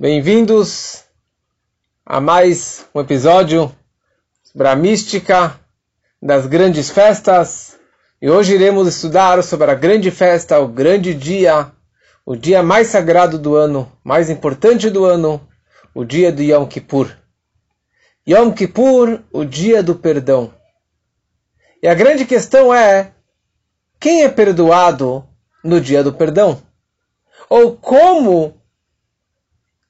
Bem-vindos a mais um episódio sobre a mística das grandes festas. E hoje iremos estudar sobre a grande festa, o grande dia, o dia mais sagrado do ano, mais importante do ano, o dia do Yom Kippur. Yom Kippur, o dia do perdão. E a grande questão é: quem é perdoado no dia do perdão? Ou como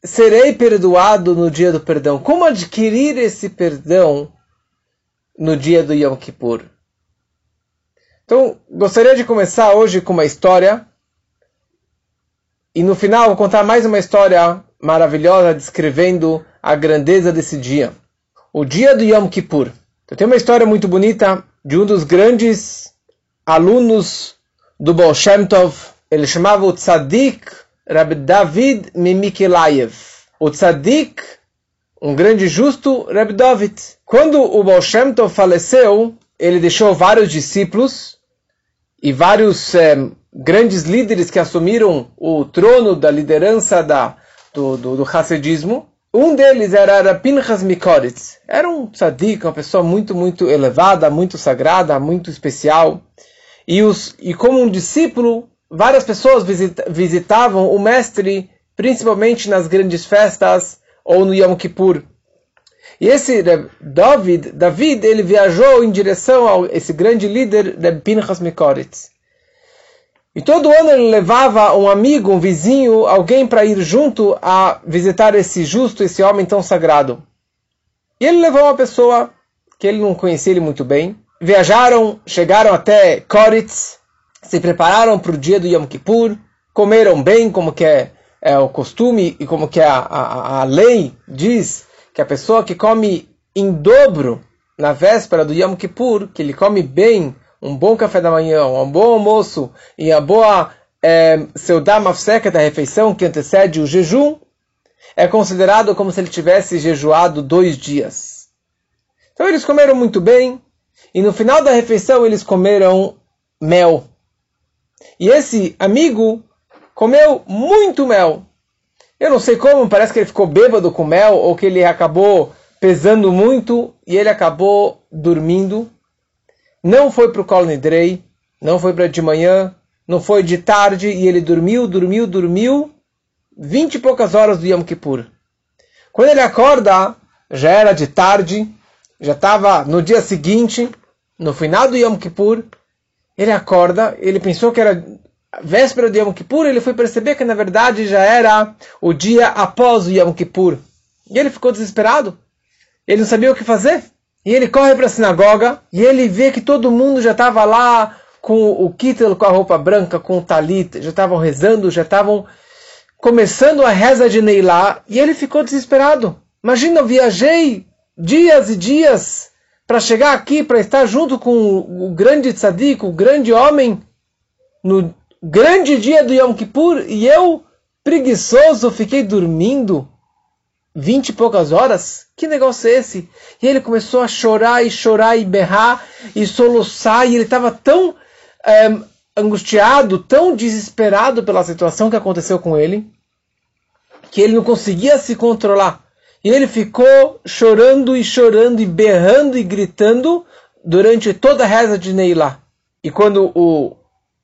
serei perdoado no dia do perdão? Como adquirir esse perdão no dia do Yom Kippur? Então, gostaria de começar hoje com uma história. E no final vou contar mais uma história maravilhosa descrevendo a grandeza desse dia. O dia do Yom Kippur. Eu tenho uma história muito bonita de um dos grandes alunos do Baal Shem Tov. Ele chamava o Tzadik Rab David Mimikilayev. O Tzadik, um grande justo, Rab David. Quando o Baal Shem Tov faleceu, ele deixou vários discípulos e vários é, grandes líderes que assumiram o trono da liderança da, do, do, do Hassedismo. Um deles era Pinchas Mikoritz. Era um tzadik, uma pessoa muito, muito elevada, muito sagrada, muito especial. E, os, e como um discípulo, várias pessoas visita, visitavam o mestre, principalmente nas grandes festas ou no Yom Kippur. E esse David, David, ele viajou em direção a esse grande líder, Reb Pinchas Mikoritz. E todo ano ele levava um amigo, um vizinho, alguém para ir junto a visitar esse justo, esse homem tão sagrado. E ele levou uma pessoa que ele não conhecia ele muito bem. Viajaram, chegaram até Koritz, se prepararam para o dia do Yom Kippur, comeram bem, como que é, é o costume e como que é a, a, a lei diz que a pessoa que come em dobro na véspera do Yom Kippur, que ele come bem, um bom café da manhã, um bom almoço e a boa é, seudá mafseca da refeição que antecede o jejum, é considerado como se ele tivesse jejuado dois dias. Então eles comeram muito bem e no final da refeição eles comeram mel. E esse amigo comeu muito mel. Eu não sei como, parece que ele ficou bêbado com mel ou que ele acabou pesando muito e ele acabou dormindo. Não foi para o Kol Nidrei, não foi para de manhã, não foi de tarde e ele dormiu, dormiu, dormiu vinte e poucas horas do Yom Kippur. Quando ele acorda, já era de tarde, já estava no dia seguinte, no final do Yom Kippur, ele acorda, ele pensou que era véspera do Yom Kippur, ele foi perceber que na verdade já era o dia após o Yom Kippur. E ele ficou desesperado. Ele não sabia o que fazer. E ele corre para a sinagoga e ele vê que todo mundo já estava lá com o kittel, com a roupa branca, com o talit, já estavam rezando, já estavam começando a reza de Neilá, e ele ficou desesperado. Imagina, eu viajei dias e dias para chegar aqui, para estar junto com o grande tzadik, o grande homem, no grande dia do Yom Kippur e eu, preguiçoso, fiquei dormindo vinte e poucas horas? Que negócio é esse? E ele começou a chorar e chorar e berrar e soluçar e ele estava tão é, angustiado, tão desesperado pela situação que aconteceu com ele, que ele não conseguia se controlar. E ele ficou chorando e chorando e berrando e gritando durante toda a reza de Neilá. E quando o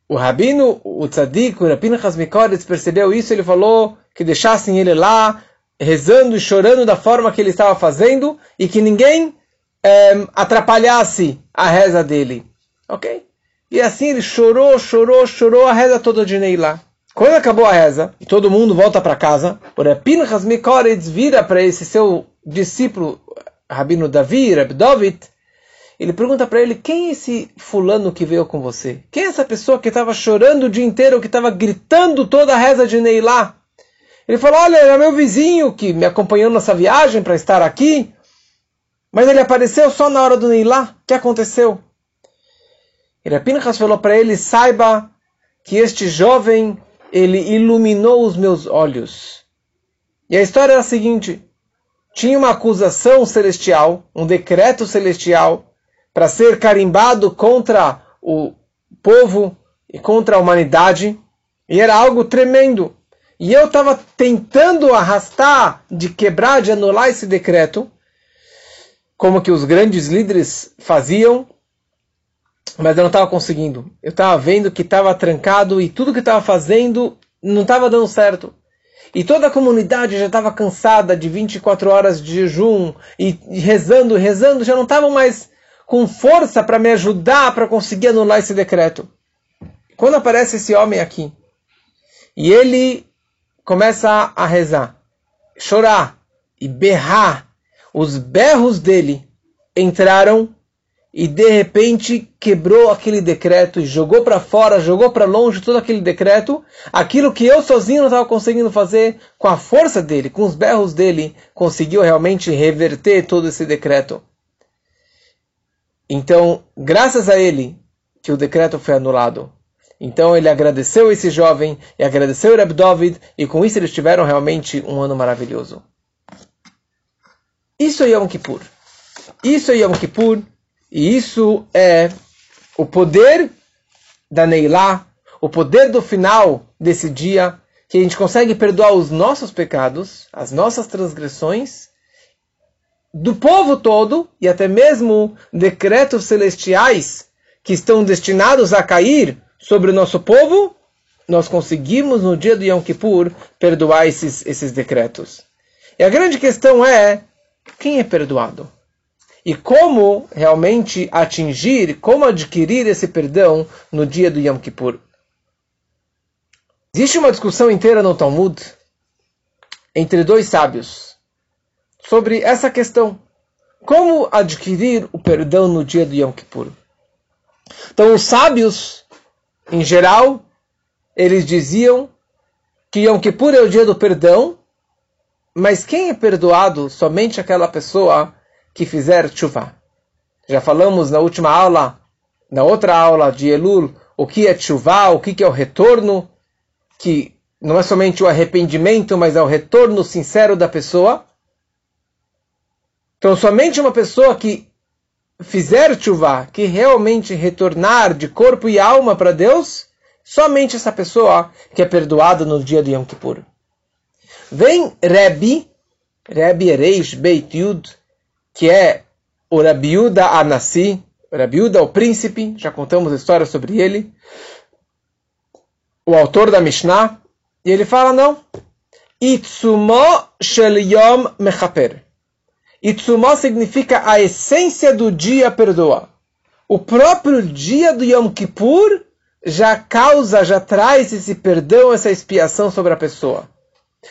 o rabino, o tzadik, o rabino Hasmikoretz percebeu isso, ele falou que deixassem ele lá, rezando e chorando da forma que ele estava fazendo, e que ninguém é, atrapalhasse a reza dele. Ok? E assim ele chorou, chorou, chorou a reza toda de Neilá. Quando acabou a reza, e todo mundo volta para casa, o Rabino Hasmikoretz vira para esse seu discípulo, Rabino Davi, Rab David, ele pergunta para ele: quem é esse fulano que veio com você? Quem é essa pessoa que estava chorando o dia inteiro, que estava gritando toda a reza de Neilá? Ele falou: olha, era meu vizinho que me acompanhou nessa viagem para estar aqui, mas ele apareceu só na hora do Neilá. O que aconteceu? Ele Pinchas falou para ele: saiba que este jovem ele iluminou os meus olhos. E a história é a seguinte: tinha uma acusação celestial, um decreto celestial para ser carimbado contra o povo e contra a humanidade. E era algo tremendo. e eu estava tentando arrastar, de quebrar, de anular esse decreto, como que os grandes líderes faziam, mas eu não estava conseguindo. Eu estava vendo que estava trancado e tudo que estava fazendo não estava dando certo. E toda a comunidade já estava cansada de 24 horas de jejum e, rezando, rezando, já não estavam mais com força para me ajudar para conseguir anular esse decreto. Quando aparece esse homem aqui e ele começa a rezar, chorar e berrar, os berros dele entraram e de repente quebrou aquele decreto e jogou para fora, jogou para longe todo aquele decreto, aquilo que eu sozinho não estava conseguindo fazer, com a força dele, com os berros dele, conseguiu realmente reverter todo esse decreto. Então, graças a ele, que o decreto foi anulado. Então ele agradeceu esse jovem e agradeceu o Reb David e com isso eles tiveram realmente um ano maravilhoso. Isso é Yom Kippur. Isso é Yom Kippur e isso é o poder da Neilá, o poder do final desse dia, que a gente consegue perdoar os nossos pecados, as nossas transgressões, do povo todo e até mesmo decretos celestiais que estão destinados a cair sobre o nosso povo, nós conseguimos no dia do Yom Kippur perdoar esses, esses decretos. E a grande questão é quem é perdoado? E como realmente atingir, como adquirir esse perdão no dia do Yom Kippur. Existe uma discussão inteira no Talmud entre dois sábios sobre essa questão. Como adquirir o perdão no dia do Yom Kippur? Então, os sábios, em geral, eles diziam que Yom Kippur é o dia do perdão, mas quem é perdoado? Somente aquela pessoa que fizer chuva. Já falamos na última aula, na outra aula de Elul, o que é chuva, o que é o retorno, que não é somente o arrependimento, mas é o retorno sincero da pessoa. Então, somente uma pessoa que fizer chuva, que realmente retornar de corpo e alma para Deus, somente essa pessoa que é perdoada no dia de Yom Kippur. Vem Rebbe, Rebbe Ereish Beit Yud, que é o Rabiuda Anassi, Rabiuda, o príncipe, já contamos a história sobre ele, o autor da Mishnah, e ele fala, não, Itsumo shel yom mechaper. Itsumo significa a essência do dia perdoa. O próprio dia do Yom Kippur já causa, já traz esse perdão, essa expiação sobre a pessoa.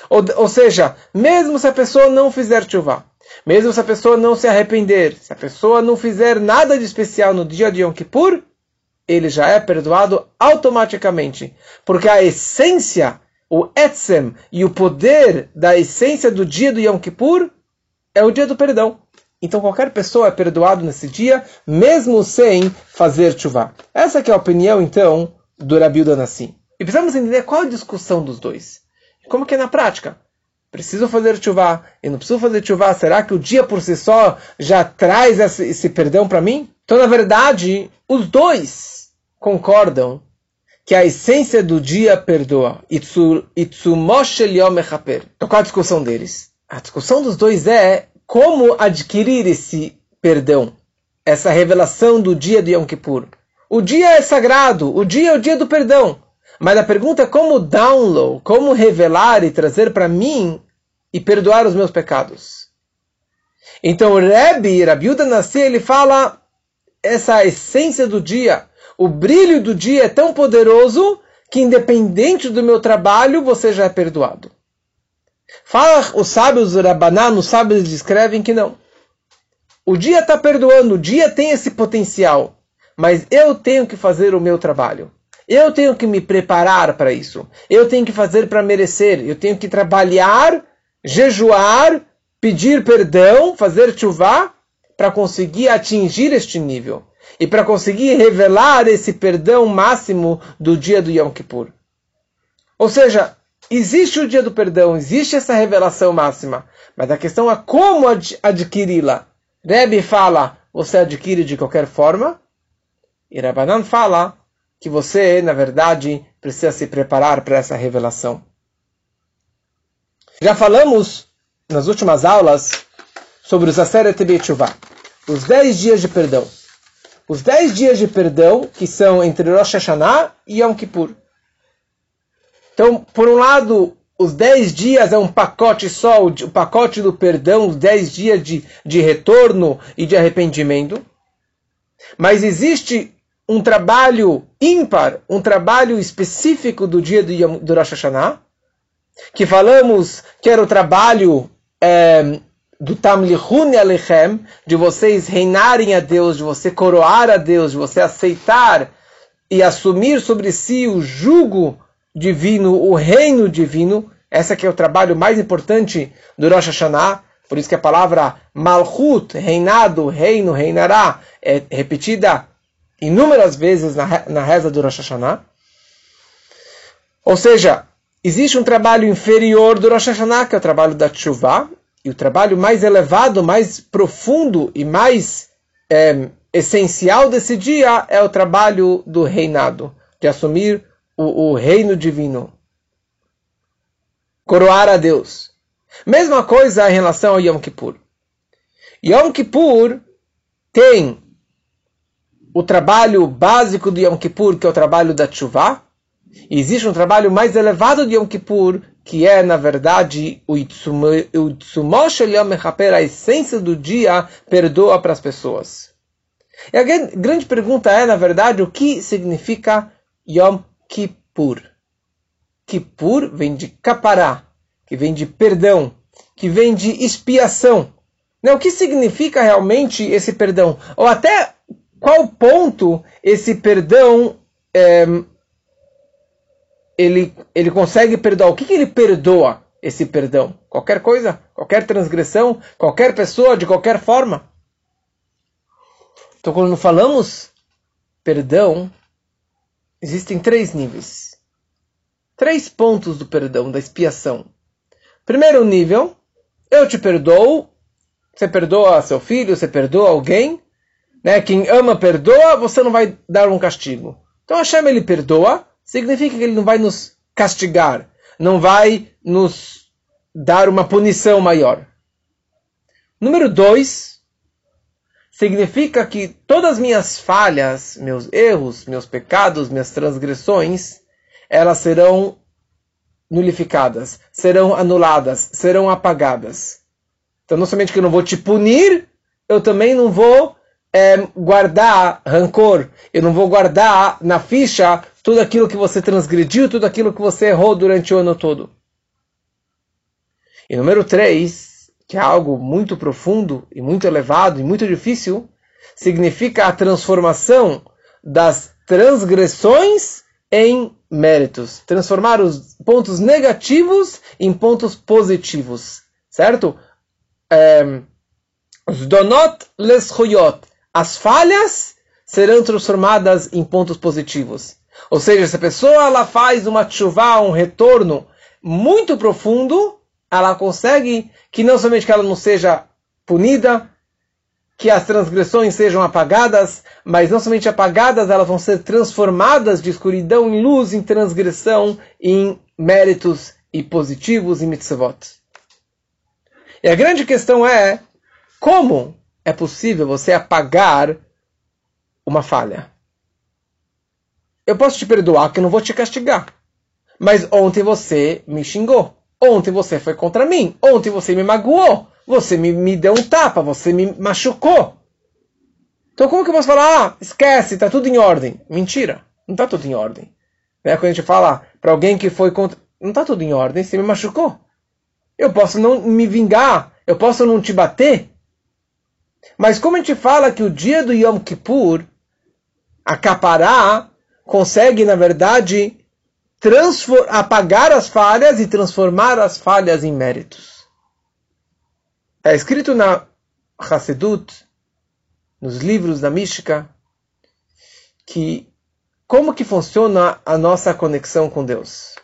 Ou, ou seja, mesmo se a pessoa não fizer chuva, mesmo se a pessoa não se arrepender, se a pessoa não fizer nada de especial no dia de Yom Kippur, ele já é perdoado automaticamente. Porque a essência, o etzem e o poder da essência do dia do Yom Kippur é o dia do perdão. Então qualquer pessoa é perdoado nesse dia, mesmo sem fazer chuva. Essa é a opinião, então, do Rabi Nassim. E precisamos entender qual a discussão dos dois. Como que é na prática? Preciso fazer chuva e não preciso fazer chuva, será que o dia por si só já traz esse, esse perdão para mim? Então, na verdade, os dois concordam que a essência do dia perdoa. Então, qual a discussão deles? A discussão dos dois é como adquirir esse perdão, essa revelação do dia de Yom Kippur. O dia é sagrado, o dia é o dia do perdão. Mas a pergunta é como download, como revelar e trazer para mim e perdoar os meus pecados. Então o Rebbe, Rabiuda Nassi, ele fala essa essência do dia, o brilho do dia é tão poderoso que independente do meu trabalho, você já é perdoado. Fala os sábios, o Rabaná, os sábios descrevem que não. O dia está perdoando, o dia tem esse potencial, mas eu tenho que fazer o meu trabalho. Eu tenho que me preparar para isso. Eu tenho que fazer para merecer. Eu tenho que trabalhar jejuar, pedir perdão, fazer chuva, para conseguir atingir este nível. E para conseguir revelar esse perdão máximo do dia do Yom Kippur. Ou seja, existe o dia do perdão, existe essa revelação máxima, mas a questão é como ad adquiri-la. Rebbe fala, você adquire de qualquer forma, e Rabbanan fala que você, na verdade, precisa se preparar para essa revelação. Já falamos nas últimas aulas sobre os Aseret B'Tshuvah, os 10 dias de perdão. Os 10 dias de perdão que são entre Rosh Hashanah e Yom Kippur. Então, por um lado, os 10 dias é um pacote só, o pacote do perdão, os 10 dias de, de retorno e de arrependimento. Mas existe um trabalho ímpar, um trabalho específico do dia do, Yom, do Rosh Hashanah, que falamos que era o trabalho é, do Tamlichun Alechem, de vocês reinarem a Deus, de você coroar a Deus, de você aceitar e assumir sobre si o jugo divino, o reino divino. Esse que é o trabalho mais importante do Rosh Hashanah. Por isso que a palavra Malchut, reinado, reino, reinará, é repetida inúmeras vezes na, na reza do Rosh Hashanah. Ou seja, existe um trabalho inferior do Rosh Hashanah, que é o trabalho da Tshuva, e o trabalho mais elevado, mais profundo e mais é, essencial desse dia é o trabalho do reinado, de assumir o, o reino divino. Coroar a Deus. Mesma coisa em relação ao Yom Kippur. Yom Kippur tem o trabalho básico do Yom Kippur, que é o trabalho da Tshuva, e existe um trabalho mais elevado de Yom Kippur, que é, na verdade, o Itzumosh Yom Mechaper, a essência do dia, perdoa para as pessoas. E a grande pergunta é, na verdade, o que significa Yom Kippur? Kippur vem de kapará, que vem de perdão, que vem de expiação. Né, o que significa realmente esse perdão? Ou até qual ponto esse perdão é, ele, ele consegue perdoar. O que, que ele perdoa esse perdão? Qualquer coisa, qualquer transgressão, qualquer pessoa, de qualquer forma. Então, quando falamos perdão, existem três níveis. Três pontos do perdão, da expiação. Primeiro nível, eu te perdoo. Você perdoa seu filho, você perdoa alguém. Né? Quem ama perdoa, você não vai dar um castigo. Então Hashem ele perdoa, significa que ele não vai nos castigar, não vai nos dar uma punição maior. Número dois, significa que todas as minhas falhas, meus erros, meus pecados, minhas transgressões, elas serão nulificadas, serão anuladas, serão apagadas. Então, não somente que eu não vou te punir, eu também não vou é, guardar rancor, eu não vou guardar na ficha tudo aquilo que você transgrediu, tudo aquilo que você errou durante o ano todo. E número 3, que é algo muito profundo e muito elevado e muito difícil, significa a transformação das transgressões em méritos. Transformar os pontos negativos em pontos positivos. Certo? É, donot les As falhas serão transformadas em pontos positivos. Ou seja, se a pessoa ela faz uma chuva, um retorno muito profundo, ela consegue que não somente que ela não seja punida, que as transgressões sejam apagadas, mas não somente apagadas, elas vão ser transformadas de escuridão em luz, em transgressão, em méritos e positivos e mitzvot. E a grande questão é como é possível você apagar uma falha? Eu posso te perdoar que eu não vou te castigar. Mas ontem você me xingou. Ontem você foi contra mim. Ontem você me magoou. Você me, me deu um tapa. Você me machucou. Então como que eu posso falar? Ah, esquece, está tudo em ordem. Mentira. Não está tudo em ordem. Né? Quando a gente fala para alguém que foi contra... Não está tudo em ordem. Você me machucou. Eu posso não me vingar. Eu posso não te bater. Mas como a gente fala que o dia do Yom Kippur acapará consegue, na verdade, apagar as falhas e transformar as falhas em méritos. Está escrito na Hassedut, nos livros da Mística, que como que funciona a nossa conexão com Deus.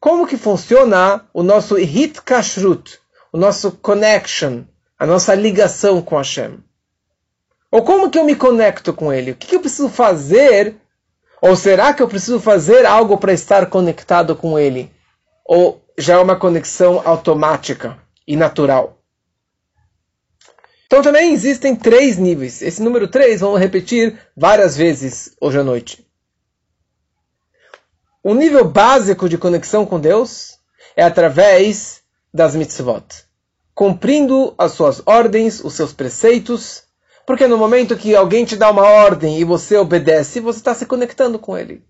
Como que funciona o nosso hit kashrut, o nosso connection, a nossa ligação com Hashem. Ou como que eu me conecto com Ele? O que, que eu preciso fazer ou será que eu preciso fazer algo para estar conectado com Ele? Ou já é uma conexão automática e natural. Então também existem três níveis. Esse número três vamos repetir várias vezes hoje à noite. O nível básico de conexão com Deus é através das mitzvot, cumprindo as suas ordens, os seus preceitos, porque no momento que alguém te dá uma ordem e você obedece, você está se conectando com ele.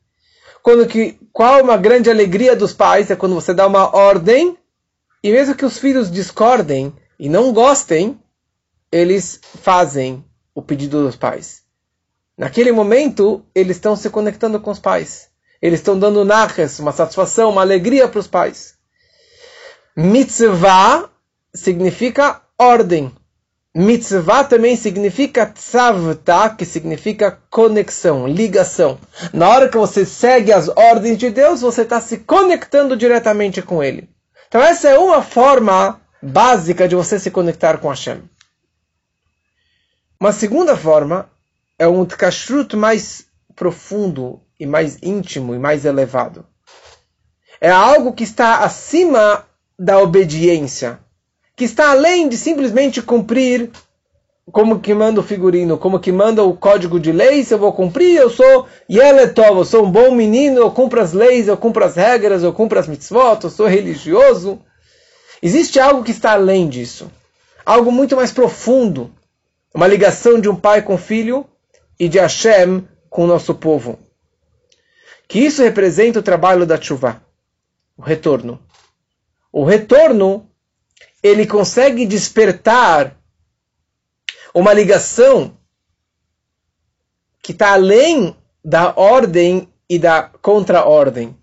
Quando que, qual uma grande alegria dos pais é quando você dá uma ordem e mesmo que os filhos discordem e não gostem, eles fazem o pedido dos pais. Naquele momento, eles estão se conectando com os pais. Eles estão dando nachas, uma satisfação, uma alegria para os pais. Mitzvah significa ordem. Mitzvah também significa tzavta, que significa conexão, ligação. Na hora que você segue as ordens de Deus, você está se conectando diretamente com Ele. Então essa é uma forma básica de você se conectar com Hashem. Uma segunda forma é um kashrut mais profundo e mais íntimo e mais elevado. É algo que está acima da obediência, que está além de simplesmente cumprir como que manda o figurino, como que manda o código de leis, eu vou cumprir, eu sou Yeletov, eu sou um bom menino, eu cumpro as leis, eu cumpro as regras, eu cumpro as mitzvot, eu sou religioso. Existe algo que está além disso. Algo muito mais profundo. Uma ligação de um pai com filho e de Hashem com o nosso povo. Que isso representa o trabalho da chuva, o retorno. O retorno, ele consegue despertar uma ligação que está além da ordem e da contra-ordem.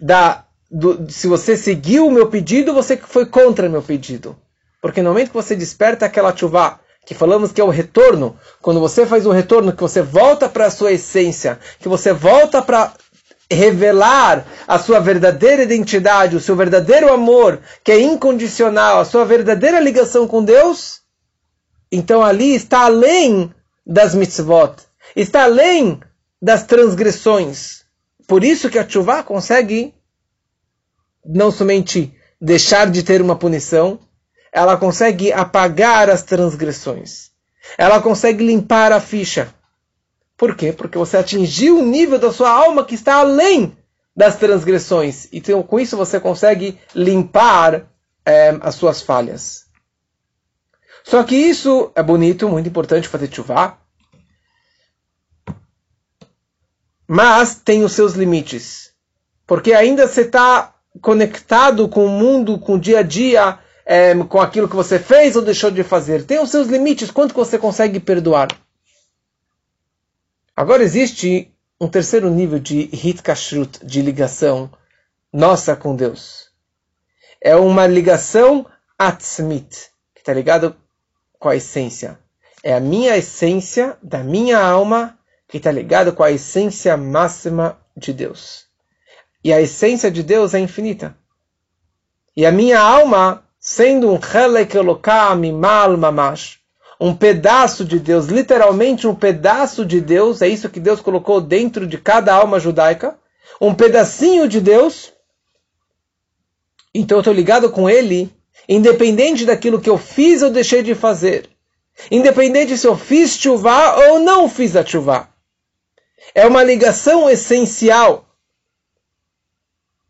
Da, do, se você seguiu o meu pedido, você foi contra o meu pedido. Porque no momento que você desperta aquela chuva, que falamos que é o retorno, quando você faz o retorno, que você volta para a sua essência, que você volta para revelar a sua verdadeira identidade, o seu verdadeiro amor, que é incondicional, a sua verdadeira ligação com Deus, então ali está além das mitzvot, está além das transgressões. Por isso que a chuva consegue não somente deixar de ter uma punição, ela consegue apagar as transgressões. Ela consegue limpar a ficha. Por quê? Porque você atingiu o nível da sua alma que está além das transgressões. Então, com isso, você consegue limpar é, as suas falhas. Só que isso é bonito, muito importante fazer chuva. Mas tem os seus limites. Porque ainda você está conectado com o mundo, com o dia a dia, é, com aquilo que você fez ou deixou de fazer. Tem os seus limites, quanto você consegue perdoar. Agora existe um terceiro nível de hit kashrut, de ligação nossa com Deus. É uma ligação atzmit, que está ligado com a essência. É a minha essência da minha alma que está ligada com a essência máxima de Deus. E a essência de Deus é infinita. E a minha alma, sendo um Helek Elokam Mal Mamash, um pedaço de Deus, literalmente um pedaço de Deus, é isso que Deus colocou dentro de cada alma judaica, um pedacinho de Deus. Então eu estou ligado com Ele Independente daquilo que eu fiz ou deixei de fazer. Independente se eu fiz chuva ou não fiz a chuva. É uma ligação essencial.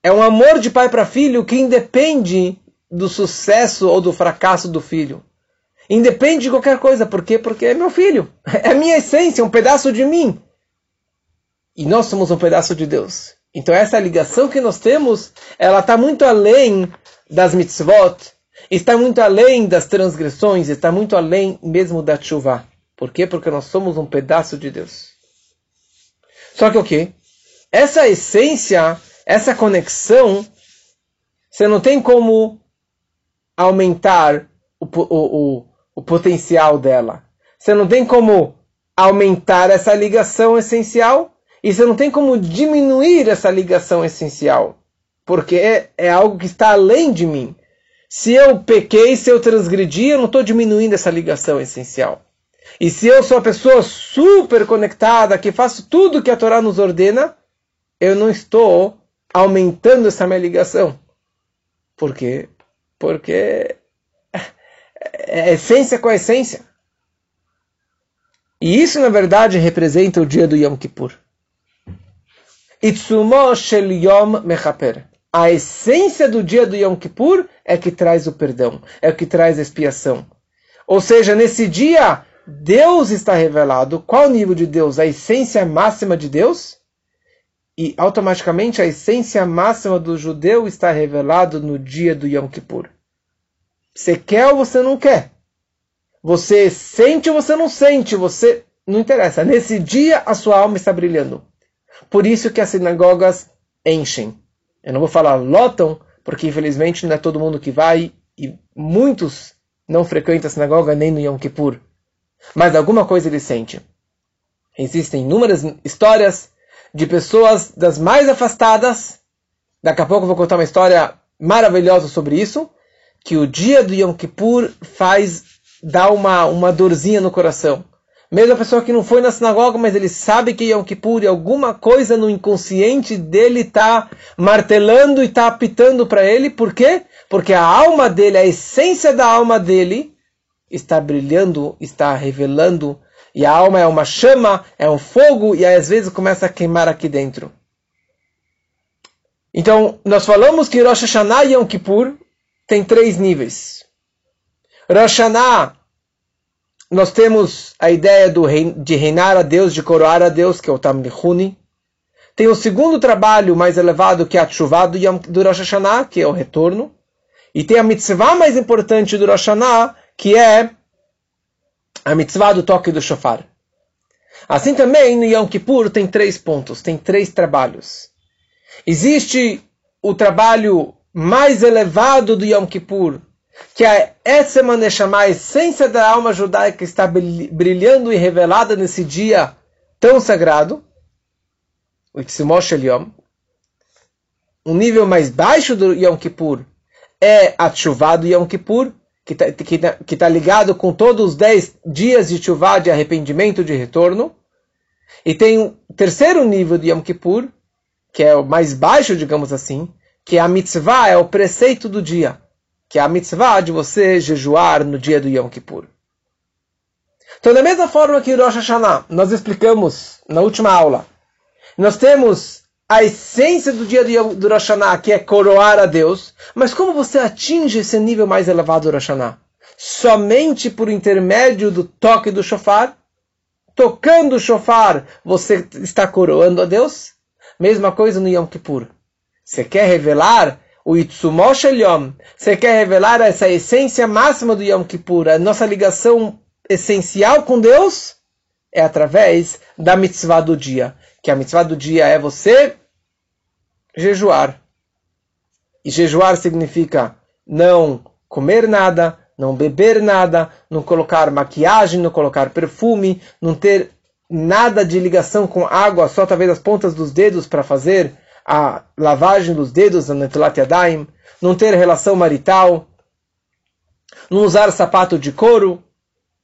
É um amor de pai para filho que independe do sucesso ou do fracasso do filho. Independe de qualquer coisa. Por quê? Porque é meu filho. É a minha essência, um pedaço de mim. E nós somos um pedaço de Deus. Então essa ligação que nós temos, ela está muito além das mitzvot, está muito além das transgressões, está muito além mesmo da chuva. Por quê? Porque nós somos um pedaço de Deus. Só que o quê? Essa essência, essa conexão, você não tem como aumentar o, o, o, o potencial dela. Você não tem como aumentar essa ligação essencial e você não tem como diminuir essa ligação essencial. Porque é, é algo que está além de mim. Se eu pequei, se eu transgredi, eu não estou diminuindo essa ligação essencial. E se eu sou uma pessoa super conectada, que faço tudo que a Torá nos ordena, eu não estou aumentando essa minha ligação. Por quê? Porque é essência com a essência. E isso, na verdade, representa o dia do Yom Kippur. Itsumo shel Yom Mechaper. A essência do dia do Yom Kippur é que traz o perdão, é o que traz a expiação. Ou seja, nesse dia, Deus está revelado. Qual o nível de Deus? A essência máxima de Deus? E automaticamente a essência máxima do judeu está revelado no dia do Yom Kippur. Você quer ou você não quer? Você sente ou você não sente? Você não interessa. Nesse dia a sua alma está brilhando. Por isso que as sinagogas enchem. Eu não vou falar lotam, porque infelizmente não é todo mundo que vai e muitos não frequentam a sinagoga nem no Yom Kippur. Mas alguma coisa ele sente. Existem inúmeras histórias de pessoas das mais afastadas. Daqui a pouco eu vou contar uma história maravilhosa sobre isso que o dia do Yom Kippur faz dar uma, uma dorzinha no coração. Mesmo a pessoa que não foi na sinagoga, mas ele sabe que Yom Kippur e alguma coisa no inconsciente dele está martelando e está apitando para ele. Por quê? Porque a alma dele, a essência da alma dele, está brilhando, está revelando. E a alma é uma chama, é um fogo, e às vezes começa a queimar aqui dentro. Então, nós falamos que Rosh Hashanah e Yom Kippur tem três níveis. Rosh Hashanah, nós temos a ideia do de reinar a Deus, de coroar a Deus, que é o Tamlichuni. Tem o segundo trabalho mais elevado, que é a Tshuva do, do Rosh Hashanah, que é o retorno. E tem a mitzvah mais importante do Rosh Hashanah, que é a mitzvah do toque do shofar. Assim também no Yom Kippur tem três pontos, tem três trabalhos. Existe o trabalho mais elevado do Yom Kippur, que é essa chamar a essência da alma judaica está brilhando e revelada nesse dia tão sagrado, o Itzimosh Yom. Um nível mais baixo do Yom Kippur é a Tshuva do Yom Kippur, que está que tá, que tá ligado com todos os dez dias de Tshuva, de arrependimento, de retorno. E tem o terceiro nível do Yom Kippur, que é o mais baixo, digamos assim, que a mitzvah é o preceito do dia, que é a mitzvah de você jejuar no dia do Yom Kippur. Então, da mesma forma que Rosh Hashanah, nós explicamos na última aula, nós temos a essência do dia do Rosh Hashanah, que é coroar a Deus, mas como você atinge esse nível mais elevado do Rosh Hashanah? Somente por intermédio do toque do shofar? Tocando o shofar, você está coroando a Deus? Mesma coisa no Yom Kippur. Você quer revelar o Itsumosh Yom? Você quer revelar essa essência máxima do Yom Kippur? A nossa ligação essencial com Deus é através da mitzvah do dia. Que a mitzvah do dia é você jejuar. E jejuar significa não comer nada, não beber nada, não colocar maquiagem, não colocar perfume, não ter nada de ligação com água, só talvez as pontas dos dedos para fazer a lavagem dos dedos na Netilat Yadayim, não ter relação marital, não usar sapato de couro,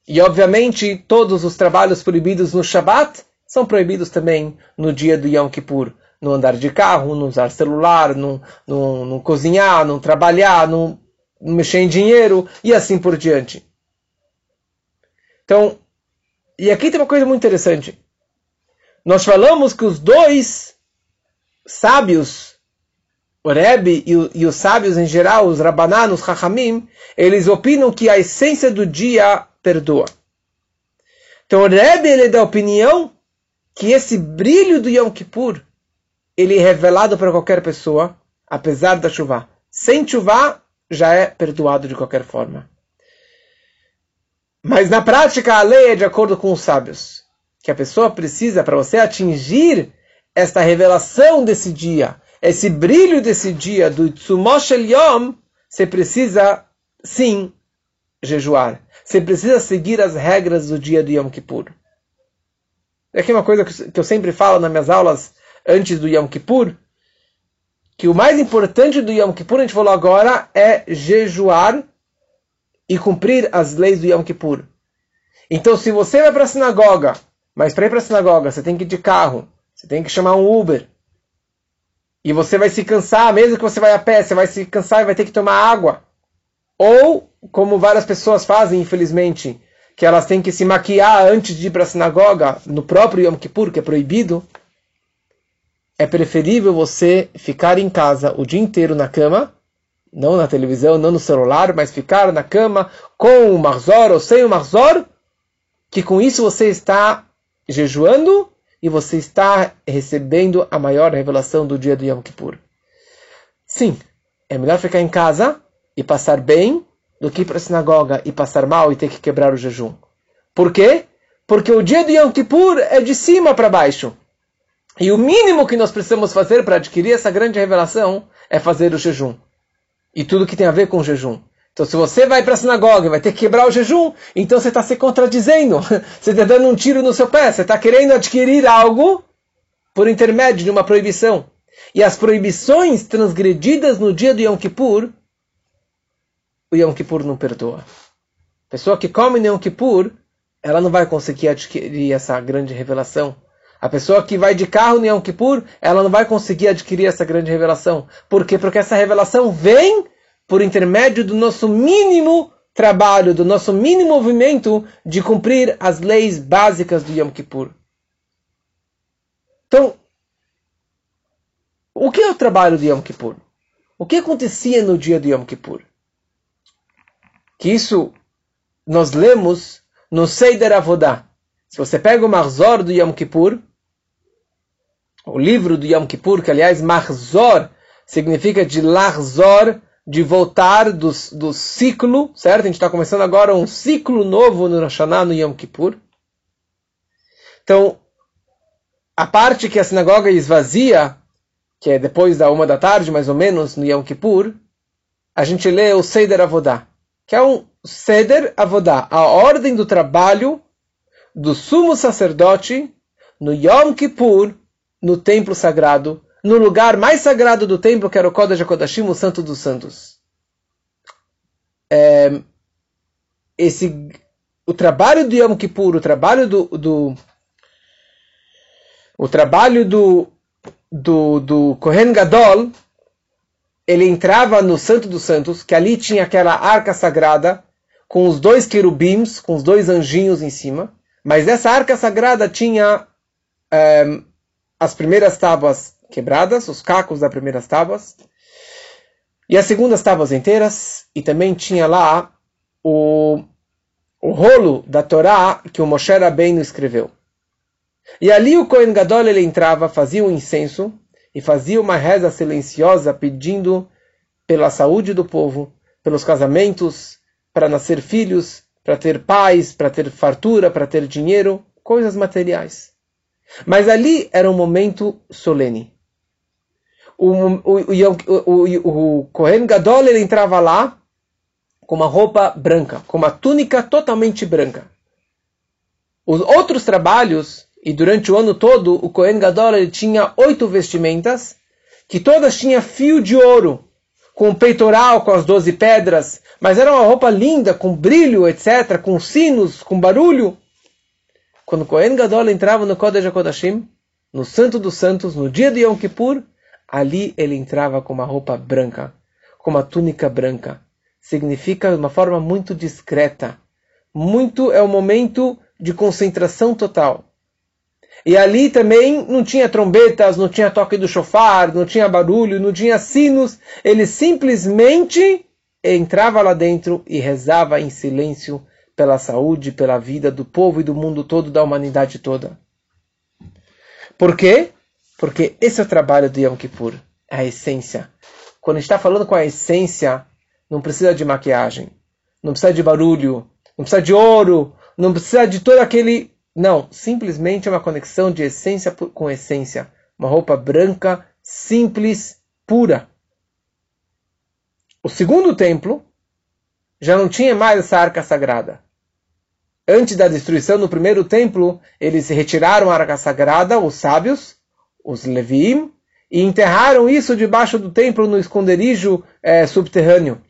e obviamente todos os trabalhos proibidos no Shabat são proibidos também no dia do Yom Kippur. Não andar de carro, não usar celular, não, não, não cozinhar, não trabalhar, não, não mexer em dinheiro e assim por diante. Então, e aqui tem uma coisa muito interessante. Nós falamos que os dois sábios, o Rebbe e, e, os sábios em geral, os Rabanan, os Chachamim, eles opinam que a essência do dia perdoa. Então o Rebbe ele dá a opinião que esse brilho do Yom Kippur ele é revelado para qualquer pessoa, apesar da chuva. Sem chuva, já é perdoado de qualquer forma. Mas na prática, a lei é de acordo com os sábios. Que a pessoa precisa, para você atingir esta revelação desse dia, esse brilho desse dia do Tzumosh Yom, você precisa, sim, jejuar. Você precisa seguir as regras do dia do Yom Kippur. É aqui uma coisa que eu sempre falo nas minhas aulas antes do Yom Kippur, que o mais importante do Yom Kippur, a gente falou agora, é jejuar e cumprir as leis do Yom Kippur. Então, se você vai para a sinagoga, mas para ir para a sinagoga você tem que ir de carro, você tem que chamar um Uber. e você vai se cansar, mesmo que você vai a pé, você vai se cansar e vai ter que tomar água. Ou, como várias pessoas fazem, infelizmente, que elas têm que se maquiar antes de ir para a sinagoga, no próprio Yom Kippur, que é proibido, é preferível você ficar em casa o dia inteiro na cama, não na televisão, não no celular, mas ficar na cama com o marzor ou sem o marzor, que com isso você está jejuando e você está recebendo a maior revelação do dia do Yom Kippur. Sim, é melhor ficar em casa e passar bem do que ir para a sinagoga e passar mal e ter que quebrar o jejum. Por quê? Porque o dia do Yom Kippur é de cima para baixo. E o mínimo que nós precisamos fazer para adquirir essa grande revelação é fazer o jejum. E tudo que tem a ver com o jejum. Então, se você vai para a sinagoga e vai ter que quebrar o jejum, então você está se contradizendo. Você está dando um tiro no seu pé. Você está querendo adquirir algo por intermédio de uma proibição. E as proibições transgredidas no dia do Yom Kippur, o Yom Kippur não perdoa. Pessoa que come no Yom Kippur, ela não vai conseguir adquirir essa grande revelação. A pessoa que vai de carro no Yom Kippur, ela não vai conseguir adquirir essa grande revelação. Por quê? Porque essa revelação vem por intermédio do nosso mínimo trabalho, do nosso mínimo movimento de cumprir as leis básicas do Yom Kippur. Então, o que é o trabalho do Yom Kippur? O que acontecia no dia do Yom Kippur? Que isso nós lemos no Seider Avodah. Se você pega o Marzor do Yom Kippur, o livro do Yom Kippur, que aliás Marzor significa de Larzor, de voltar do, do ciclo, certo? A gente está começando agora um ciclo novo no Rosh no Yom Kippur. Então, a parte que a sinagoga esvazia, que é depois da uma da tarde, mais ou menos, no Yom Kippur, a gente lê o Seder Avodá, que é um Seder Avodá, a ordem do trabalho do sumo sacerdote no Yom Kippur, no templo sagrado, no lugar mais sagrado do templo, que era o Kodesh HaKodashim, o Santo dos Santos. É, esse, o trabalho do Yom Kippur, o trabalho do, do o trabalho do, do, do Kohen Gadol, ele entrava no Santo dos Santos, que ali tinha aquela arca sagrada, com os dois querubins, com os dois anjinhos em cima, mas essa arca sagrada tinha é, as primeiras tábuas quebradas, os cacos das primeiras tábuas, e as segundas tábuas inteiras, e também tinha lá o, o rolo da Torá que o Moshe Rabbeinu escreveu. E ali o Kohen Gadol ele entrava, fazia um incenso e fazia uma reza silenciosa pedindo pela saúde do povo, pelos casamentos, para nascer filhos, para ter paz, para ter fartura, para ter dinheiro, coisas materiais. Mas ali era um momento solene o, o, o, o Gadol ele entrava lá com uma roupa branca, com uma túnica totalmente branca. Os outros trabalhos, e durante o ano todo, o Kohen Gadol ele tinha oito vestimentas, que todas tinham fio de ouro, com peitoral, com as doze pedras, mas era uma roupa linda, com brilho, etc., com sinos, com barulho. Quando o Kohen Gadol entrava no Kodesh HaKodashim, no Santo dos Santos, no dia de Yom Kippur, Ali ele entrava com uma roupa branca, com uma túnica branca. Significa de uma forma muito discreta. Muito é o momento de concentração total. E ali também não tinha trombetas, não tinha toque do chofar, não tinha barulho, não tinha sinos. Ele simplesmente entrava lá dentro e rezava em silêncio pela saúde, pela vida do povo e do mundo todo, da humanidade toda. Por quê? Porque esse é o trabalho do Yom Kippur, é a essência. Quando a gente está falando com a essência, não precisa de maquiagem, não precisa de barulho, não precisa de ouro, não precisa de todo aquele. Não, simplesmente é uma conexão de essência com essência. Uma roupa branca, simples, pura. O segundo templo já não tinha mais essa arca sagrada. Antes da destruição do primeiro templo, eles retiraram a arca sagrada, os sábios, os Leviim, e enterraram isso debaixo do templo no esconderijo é, subterrâneo.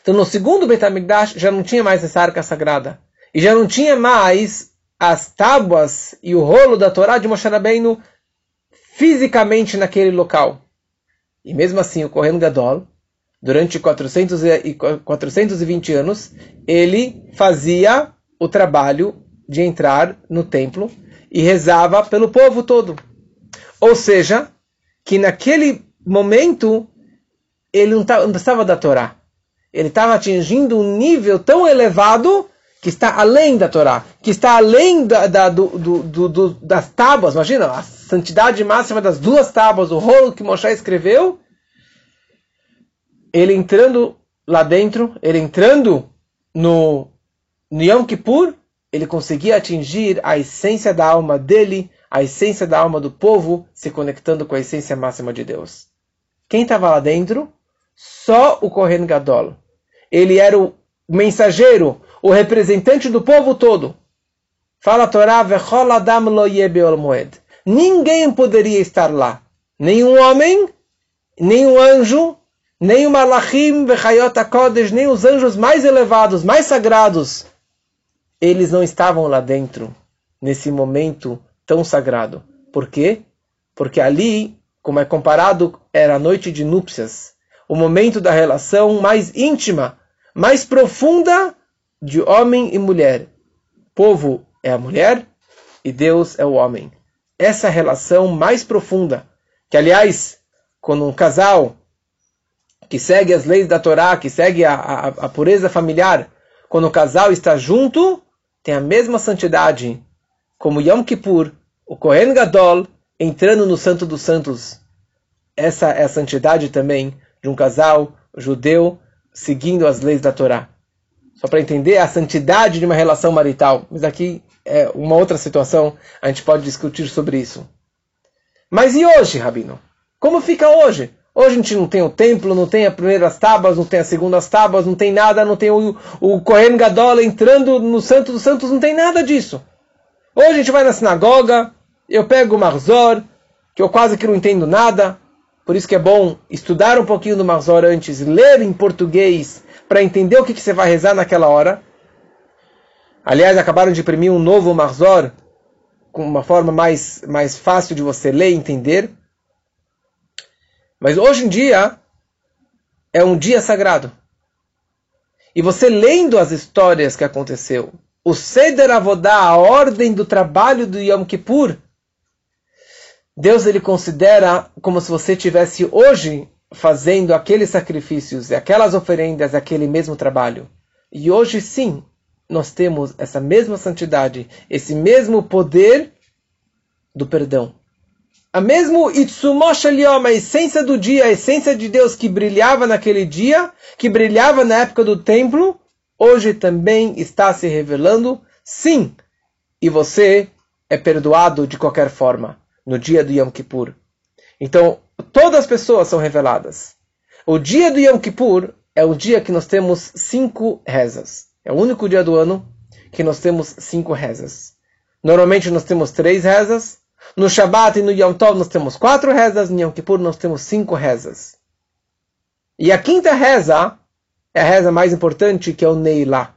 Então no segundo Betamigdash já não tinha mais essa arca sagrada. E já não tinha mais as tábuas e o rolo da Torá de Moshe Rabbeinu fisicamente naquele local. E mesmo assim, o Kohen Gadol, durante 400 e 420 anos, ele fazia o trabalho de entrar no templo e rezava pelo povo todo. Ou seja, que naquele momento ele não estava da Torá. Ele estava atingindo um nível tão elevado que está além da Torá, que está além da, da, do, do, do, das tábuas. Imagina, a santidade máxima das duas tábuas, o rolo que Moshe escreveu. Ele entrando lá dentro, ele entrando no, no Yom Kippur, ele conseguia atingir a essência da alma dele, a essência da alma do povo, se conectando com a essência máxima de Deus. Quem estava lá dentro? Só o Kohen Gadol. Ele era o mensageiro, o representante do povo todo. Fala a Torá, adam lo moed. Ninguém poderia estar lá. Nem um homem, nem um anjo, nem o malachim, kodesh, nem os anjos mais elevados, mais sagrados, eles não estavam lá dentro, nesse momento tão sagrado. Por quê? Porque ali, como é comparado, era a noite de núpcias, o momento da relação mais íntima, mais profunda de homem e mulher. Povo é a mulher e Deus é o homem. Essa relação mais profunda, que aliás, quando um casal que segue as leis da Torá, que segue a, a, a pureza familiar, quando o casal está junto, tem a mesma santidade como Yom Kippur, o Kohen Gadol, entrando no Santo dos Santos. Essa é a santidade também de um casal judeu seguindo as leis da Torá. Só para entender a santidade de uma relação marital. Mas aqui é uma outra situação, a gente pode discutir sobre isso. Mas e hoje, Rabino? Como fica hoje? Hoje a gente não tem o templo, não tem as primeiras tábuas, não tem as segundas tábuas, não tem nada, não tem o, o Kohen Gadol entrando no Santo dos Santos, não tem nada disso. Hoje a gente vai na sinagoga, eu pego o Marzor, que eu quase que não entendo nada, por isso que é bom estudar um pouquinho do Marzor antes, ler em português, para entender o que, que você vai rezar naquela hora. Aliás, acabaram de imprimir um novo Marzor, com uma forma mais, mais fácil de você ler e entender. Mas hoje em dia é um dia sagrado. E você lendo as histórias que aconteceu, o Seder Avodá, a ordem do trabalho do Yom Kippur, Deus ele considera como se você tivesse hoje fazendo aqueles sacrifícios e aquelas oferendas, aquele mesmo trabalho. E hoje sim, nós temos essa mesma santidade, esse mesmo poder do perdão a mesmo Itsumosh Yom, a essência do dia, a essência de Deus que brilhava naquele dia, que brilhava na época do templo, hoje também está se revelando, sim, e você é perdoado de qualquer forma no dia do Yom Kippur. Então, todas as pessoas são reveladas. O dia do Yom Kippur é o dia que nós temos cinco rezas. É o único dia do ano que nós temos cinco rezas. Normalmente nós temos três rezas, no Shabat e no Yom Tov nós temos quatro rezas, no Yom Kippur nós temos cinco rezas. E a quinta reza é a reza mais importante, que é o Neilá.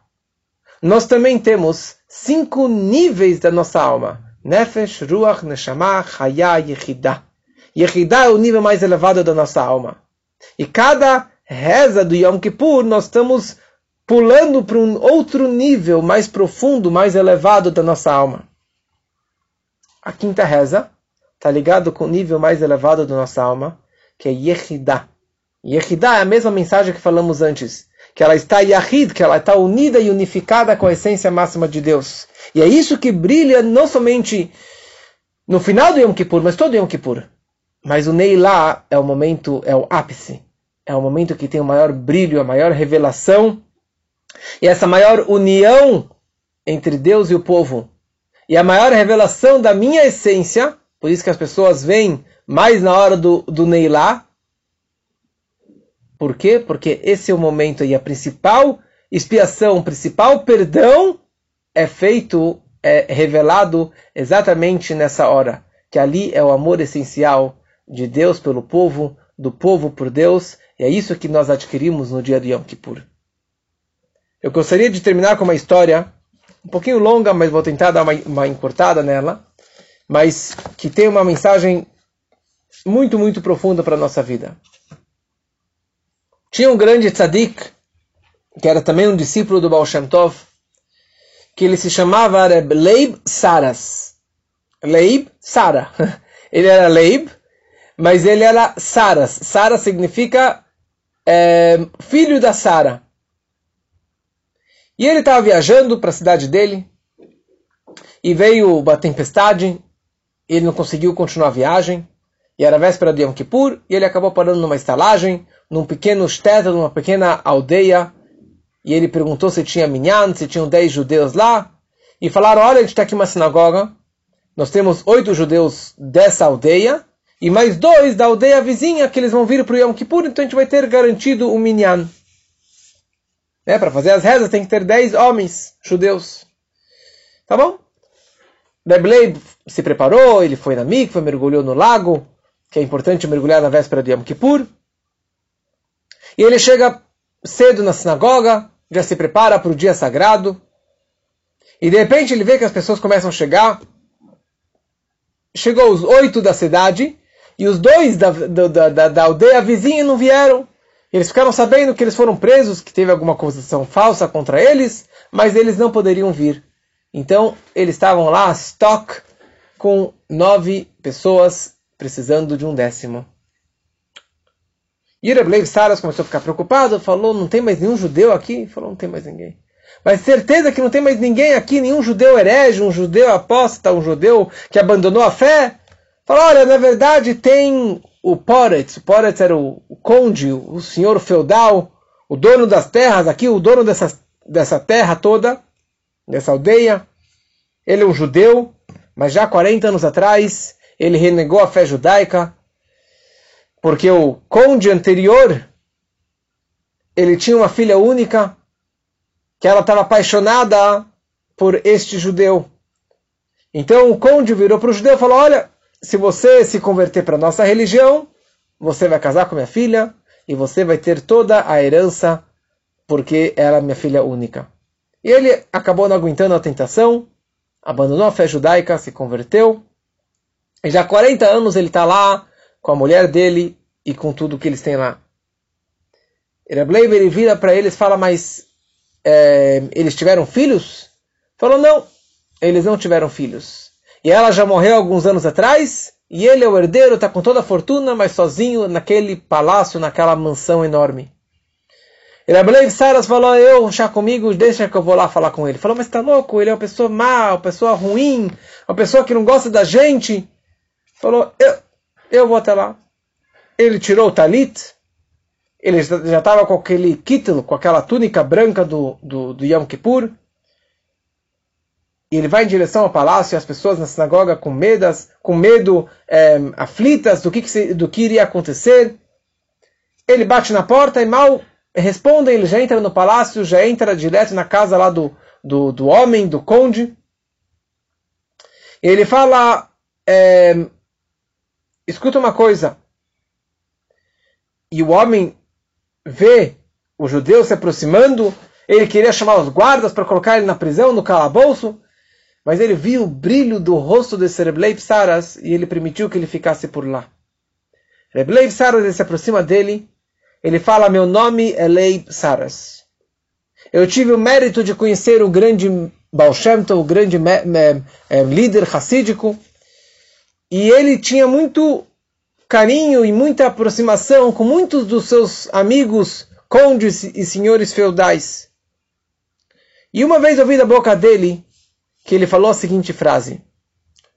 Nós também temos cinco níveis da nossa alma. Nefesh, Ruach, Neshama, Chaya e Yehidah. Yehidah é o nível mais elevado da nossa alma. E cada reza do Yom Kippur nós estamos pulando para um outro nível mais profundo, mais elevado da nossa alma. A quinta reza está ligado com o nível mais elevado da nossa alma, que é Yehidah. Yehidah é a mesma mensagem que falamos antes, que ela está Yahid, que ela está unida e unificada com a essência máxima de Deus. E é isso que brilha não somente no final do Yom Kippur, mas todo Yom Kippur. Mas o Neilá é o momento, é o ápice. É o momento que tem o maior brilho, a maior revelação. E essa maior união entre Deus e o povo e a maior revelação da minha essência, por isso que as pessoas vêm mais na hora do, do Neilá. Por quê? Porque esse é o momento e a principal expiação, o principal perdão é feito, é revelado exatamente nessa hora. Que ali é o amor essencial de Deus pelo povo, do povo por Deus, e é isso que nós adquirimos no dia de Yom Kippur. Eu gostaria de terminar com uma história um pouquinho longa, mas vou tentar dar uma, uma encurtada nela, mas que tem uma mensagem muito, muito profunda para a nossa vida. Tinha um grande tzadik, que era também um discípulo do Baal Shem Tov, que ele se chamava Reb Leib Saras. Leib Sara. Ele era Leib, mas ele era Saras. Sara significa é, filho da Sara. E ele estava viajando para a cidade dele e veio uma tempestade. Ele não conseguiu continuar a viagem. E era véspera de Yom Kippur e ele acabou parando numa estalagem, num pequeno shtetl, numa pequena aldeia. E ele perguntou se tinha minyan, se tinham dez judeus lá. E falaram, olha, a gente está aqui uma sinagoga. Nós temos oito judeus dessa aldeia e mais dois da aldeia vizinha que eles vão vir para o Yom Kippur, então a gente vai ter garantido o minyan. Né? Para fazer as rezas tem que ter dez homens judeus. Tá bom? Reblei se preparou, ele foi na mikva, mergulhou no lago, que é importante mergulhar na véspera de Yom Kippur. E ele chega cedo na sinagoga, já se prepara para o dia sagrado. E de repente ele vê que as pessoas começam a chegar. Chegou os oito da cidade e os dois da, da, da, da aldeia vizinha não vieram. Eles ficaram sabendo que eles foram presos, que teve alguma acusação falsa contra eles, mas eles não poderiam vir. Então, eles estavam lá, stock, com nove pessoas precisando de um décimo. E Reblev Saras começou a ficar preocupado, falou, não tem mais nenhum judeu aqui? Falou, não tem mais ninguém. Mas certeza que não tem mais ninguém aqui, nenhum judeu herege, um judeu apóstata, um judeu que abandonou a fé? Falou, olha, na verdade tem o Poretz, o Poretz era o, o conde, o senhor feudal, o dono das terras aqui, o dono dessa, dessa terra toda, dessa aldeia. Ele é um judeu, mas já 40 anos atrás ele renegou a fé judaica, porque o conde anterior ele tinha uma filha única que ela estava apaixonada por este judeu. Então o conde virou para o judeu e falou: Olha, se você se converter para nossa religião, você vai casar com minha filha e você vai ter toda a herança porque ela é minha filha única. E ele acabou não aguentando a tentação, abandonou a fé judaica, se converteu. E já há 40 anos ele está lá com a mulher dele e com tudo que eles têm lá. Rebleiber ele vira para eles e fala, mas é, eles tiveram filhos? Falou, não, eles não tiveram filhos. E ela já morreu alguns anos atrás, e ele é o herdeiro, está com toda a fortuna, mas sozinho naquele palácio, naquela mansão enorme. E Rabelev Saras falou, eu, já comigo, deixa que eu vou lá falar com ele. Falou, mas está louco, ele é uma pessoa má, uma pessoa ruim, uma pessoa que não gosta da gente. Falou, eu, eu vou até lá. Ele tirou o talit, ele já estava com aquele kittel, com aquela túnica branca do, do, do Yom Kippur, e ele vai em direção ao palácio e as pessoas na sinagoga com medas, com medo, é, aflitas do que, que, do que iria acontecer. Ele bate na porta e mal responde, ele já entra no palácio, já entra direto na casa lá do, do, do homem, do conde. E ele fala, é, escuta uma coisa. E o homem vê o judeu se aproximando, ele queria chamar os guardas para colocar ele na prisão, no calabouço. Mas ele viu o brilho do rosto de Rebleib Saras e ele permitiu que ele ficasse por lá. Rebleib Saras se aproxima dele, ele fala: Meu nome é Leib Saras. Eu tive o mérito de conhecer o grande Baal Shem Tov, o grande é, líder racídico, e ele tinha muito carinho e muita aproximação com muitos dos seus amigos, condes e senhores feudais. E uma vez ouvi da boca dele que ele falou a seguinte frase.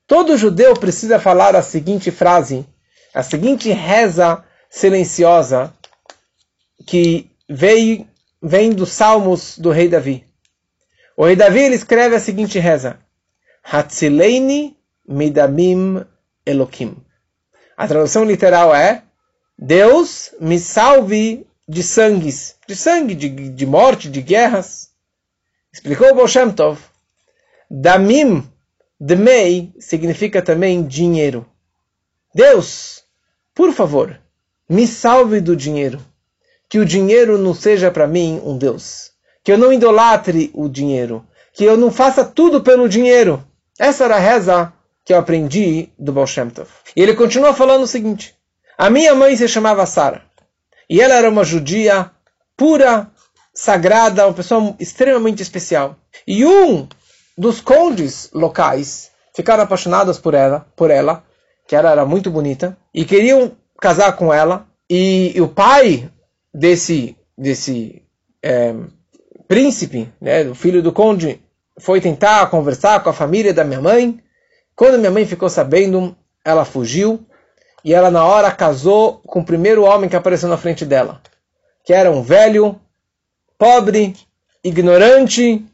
Todo judeu precisa falar a seguinte frase, a seguinte reza silenciosa que veio, vem dos salmos do rei Davi. O rei Davi ele escreve a seguinte reza: Hatzileini midamim Elokim. A tradução literal é: Deus me salve de sangues, de sangue, de, de morte, de guerras. Explicou o Baal Shem Tov Damim, Dmei, significa também dinheiro. Deus, por favor, me salve do dinheiro. Que o dinheiro não seja para mim um Deus. Que eu não idolatre o dinheiro. Que eu não faça tudo pelo dinheiro. Essa era a reza que eu aprendi do Baal Shem Tov. E ele continua falando o seguinte. A minha mãe se chamava Sara. E ela era uma judia pura, sagrada, uma pessoa extremamente especial. E um dos condes locais ficaram apaixonados por ela, por ela, que ela era muito bonita, e queriam casar com ela. E, e o pai desse desse é, príncipe, né, o filho do conde, foi tentar conversar com a família da minha mãe. Quando minha mãe ficou sabendo, ela fugiu e ela na hora casou com o primeiro homem que apareceu na frente dela, que era um velho, pobre, ignorante,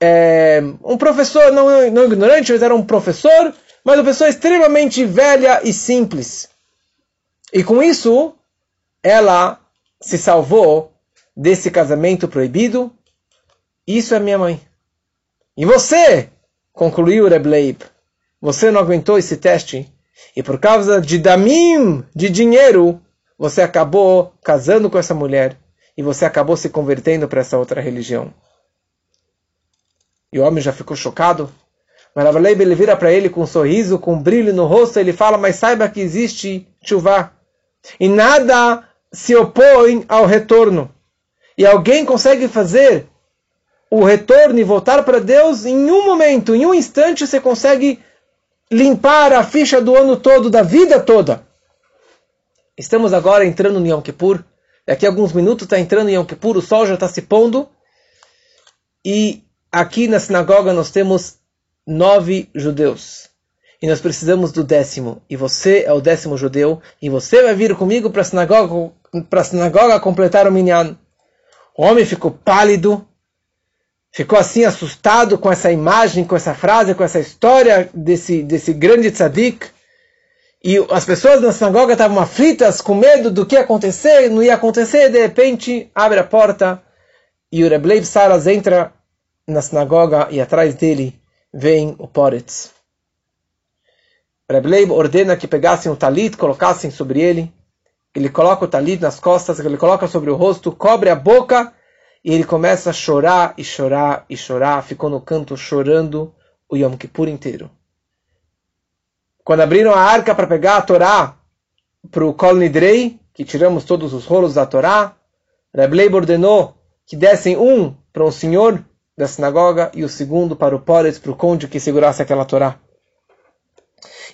é, um professor, não, não ignorante, mas era um professor, mas uma pessoa extremamente velha e simples. E com isso, ela se salvou desse casamento proibido. Isso é minha mãe. E você, concluiu Rebleib, você não aguentou esse teste e por causa de damim, de dinheiro, você acabou casando com essa mulher e você acabou se convertendo para essa outra religião. E o homem já ficou chocado. Mas ele vira para ele com um sorriso, com um brilho no rosto, ele fala, mas saiba que existe chuva. E nada se opõe ao retorno. E alguém consegue fazer o retorno e voltar para Deus em um momento, em um instante, você consegue limpar a ficha do ano todo, da vida toda. Estamos agora entrando no Yom Kippur. Daqui a alguns minutos está entrando em Yom Kippur, o sol já está se pondo. E aqui na sinagoga nós temos nove judeus. E nós precisamos do décimo. E você é o décimo judeu. E você vai vir comigo para a sinagoga, para a sinagoga completar o minyan. O homem ficou pálido, ficou assim assustado com essa imagem, com essa frase, com essa história desse, desse grande tzadik. E as pessoas na sinagoga estavam aflitas, com medo do que ia acontecer, não ia acontecer. De repente, abre a porta e o Rebleib Saras entra na sinagoga e atrás dele vem o Poretz. Rebleib ordena que pegassem o talit, colocassem sobre ele ele coloca o talit nas costas, ele coloca sobre o rosto, cobre a boca e ele começa a chorar e chorar e chorar. Ficou no canto chorando o Yom Kippur inteiro. Quando abriram a arca para pegar a Torá para o Kol Nidrei, que tiramos todos os rolos da Torá, Rebleib ordenou que dessem um para o senhor da sinagoga e o segundo para o Pores, para o conde que segurasse aquela Torá.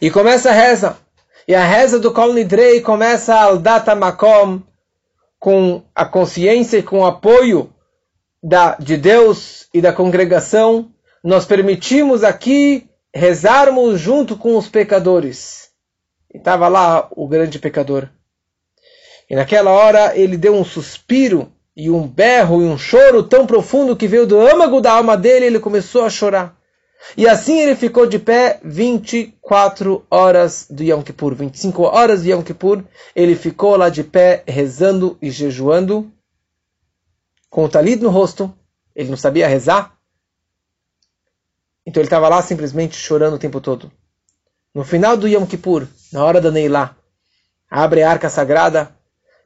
E começa a reza. E a reza do Kol Nidrei começa al data makom, com a consciência e com o apoio da, de Deus e da congregação. Nós permitimos aqui rezarmos junto com os pecadores. E estava lá o grande pecador. E naquela hora ele deu um suspiro e um berro e um choro tão profundo que veio do âmago da alma dele ele começou a chorar. E assim ele ficou de pé 24 horas do Yom Kippur. 25 horas de Yom Kippur, ele ficou lá de pé, rezando e jejuando, com o talit no rosto. Ele não sabia rezar. Então ele estava lá simplesmente chorando o tempo todo. No final do Yom Kippur, na hora da Neilá, abre a arca sagrada.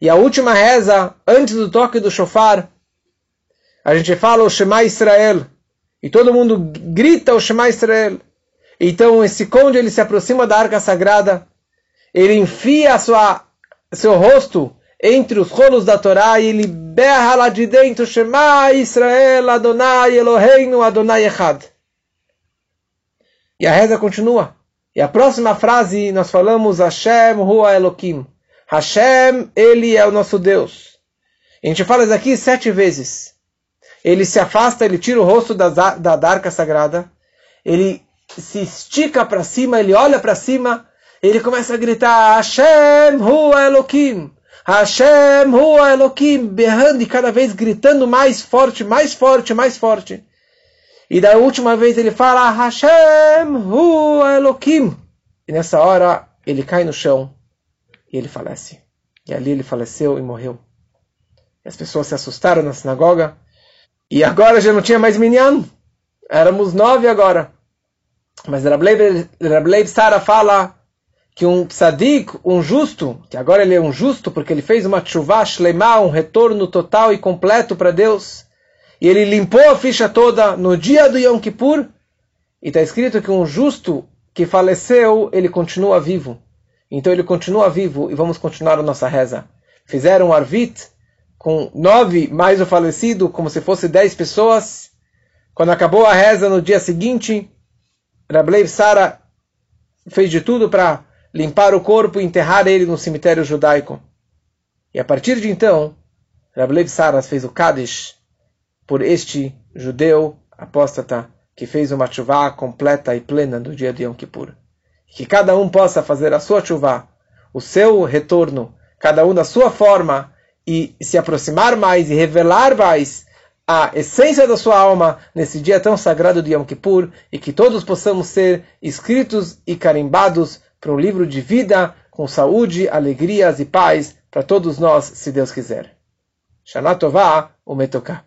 E a última reza, antes do toque do shofar, a gente fala o Shema Israel e todo mundo grita o Shema Israel. Então esse conde ele se aproxima da arca sagrada, ele enfia sua, seu rosto entre os rolos da Torá e ele berra lá de dentro Shema Israel Adonai Eloheinu Adonai Echad. E a reza continua. E a próxima frase nós falamos Hashem Hua Elokim. Hashem, ele é o nosso Deus. A gente fala isso aqui sete vezes ele se afasta, ele tira o rosto da, da, da arca sagrada, ele se estica para cima, ele olha para cima, ele começa a gritar Hashem Hu Elohim, Hashem Hu Elohim, berrando e cada vez gritando mais forte, mais forte, mais forte. E da última vez ele fala Hashem Hu Elohim. E nessa hora ele cai no chão e ele falece. E ali ele faleceu e morreu. E as pessoas se assustaram na sinagoga e agora já não tinha mais minyan. Éramos nove agora. Mas Rableib Sara fala que um tzadik, um justo, que agora ele é um justo porque ele fez uma chuva shlemá, um retorno total e completo para Deus, e ele limpou a ficha toda no dia do Yom Kippur, e está escrito que um justo que faleceu, ele continua vivo. Então ele continua vivo e vamos continuar a nossa reza. Fizeram um arvit com nove mais o falecido, como se fosse dez pessoas. Quando acabou a reza no dia seguinte, Rablev Sara fez de tudo para limpar o corpo e enterrar ele no cemitério judaico. E a partir de então, Rablev Saras fez o Kaddish por este judeu apóstata que fez uma chuva completa e plena no dia de Yom Kippur. Que cada um possa fazer a sua chuva, o seu retorno, cada um da sua forma, e se aproximar mais e revelar mais a essência da sua alma nesse dia tão sagrado de Yom Kippur, e que todos possamos ser escritos e carimbados para um livro de vida com saúde, alegrias e paz para todos nós, se Deus quiser. Shana Tová, o Metokah.